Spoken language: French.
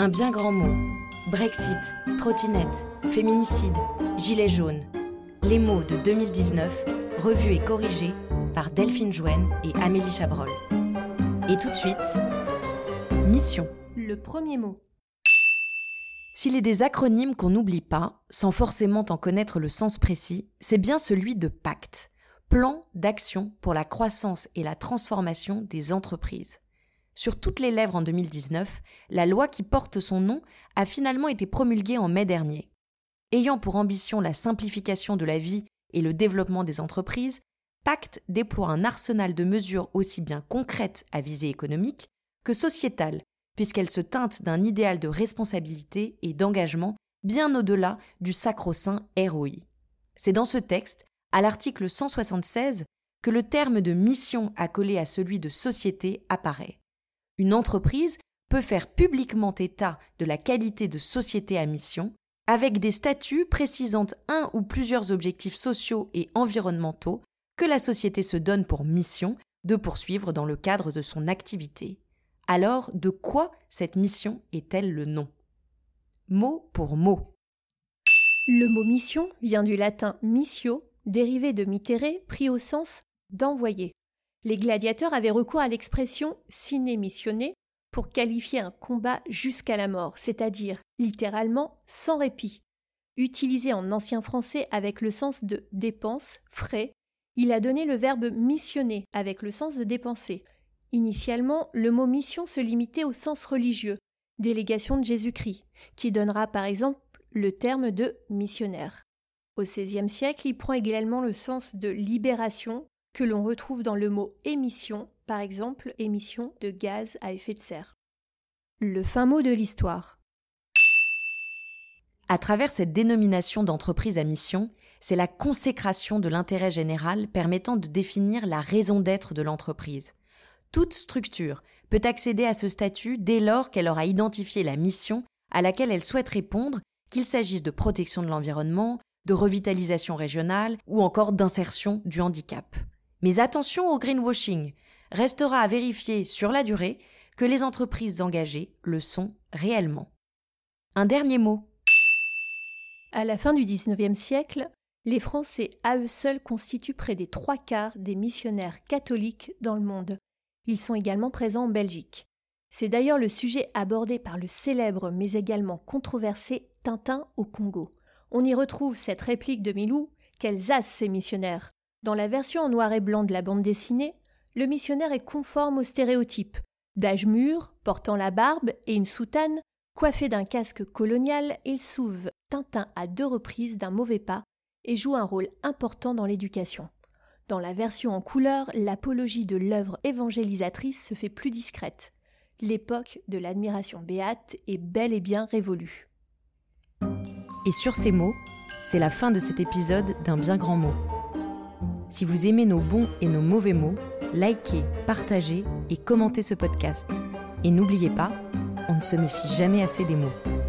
Un bien grand mot. Brexit, trottinette, féminicide, gilet jaune. Les mots de 2019, revus et corrigés par Delphine Jouen et Amélie Chabrol. Et tout de suite, mission. Le premier mot. S'il est des acronymes qu'on n'oublie pas, sans forcément en connaître le sens précis, c'est bien celui de pacte, plan d'action pour la croissance et la transformation des entreprises. Sur toutes les lèvres en 2019, la loi qui porte son nom a finalement été promulguée en mai dernier. Ayant pour ambition la simplification de la vie et le développement des entreprises, Pacte déploie un arsenal de mesures aussi bien concrètes à visée économique que sociétales, puisqu'elle se teinte d'un idéal de responsabilité et d'engagement bien au-delà du sacro-saint ROI. C'est dans ce texte, à l'article 176, que le terme de mission accolé à celui de société apparaît. Une entreprise peut faire publiquement état de la qualité de société à mission, avec des statuts précisant un ou plusieurs objectifs sociaux et environnementaux que la société se donne pour mission de poursuivre dans le cadre de son activité. Alors, de quoi cette mission est-elle le nom? Mot pour mot. Le mot mission vient du latin missio, dérivé de mittere, pris au sens d'envoyer. Les gladiateurs avaient recours à l'expression sine missionné pour qualifier un combat jusqu'à la mort, c'est-à-dire littéralement sans répit. Utilisé en ancien français avec le sens de dépense, frais, il a donné le verbe missionner avec le sens de dépenser. Initialement, le mot mission se limitait au sens religieux, délégation de Jésus-Christ, qui donnera par exemple le terme de missionnaire. Au XVIe siècle, il prend également le sens de libération, que l'on retrouve dans le mot émission, par exemple émission de gaz à effet de serre. Le fin mot de l'histoire. À travers cette dénomination d'entreprise à mission, c'est la consécration de l'intérêt général permettant de définir la raison d'être de l'entreprise. Toute structure peut accéder à ce statut dès lors qu'elle aura identifié la mission à laquelle elle souhaite répondre, qu'il s'agisse de protection de l'environnement, de revitalisation régionale ou encore d'insertion du handicap. Mais attention au greenwashing. Restera à vérifier sur la durée que les entreprises engagées le sont réellement. Un dernier mot. À la fin du XIXe siècle, les Français à eux seuls constituent près des trois quarts des missionnaires catholiques dans le monde. Ils sont également présents en Belgique. C'est d'ailleurs le sujet abordé par le célèbre mais également controversé Tintin au Congo. On y retrouve cette réplique de Milou Quels as ces missionnaires? Dans la version en noir et blanc de la bande dessinée, le missionnaire est conforme aux stéréotypes. D'âge mûr, portant la barbe et une soutane, coiffé d'un casque colonial, il souve Tintin à deux reprises d'un mauvais pas et joue un rôle important dans l'éducation. Dans la version en couleur, l'apologie de l'œuvre évangélisatrice se fait plus discrète. L'époque de l'admiration béate est bel et bien révolue. Et sur ces mots, c'est la fin de cet épisode d'un bien grand mot. Si vous aimez nos bons et nos mauvais mots, likez, partagez et commentez ce podcast. Et n'oubliez pas, on ne se méfie jamais assez des mots.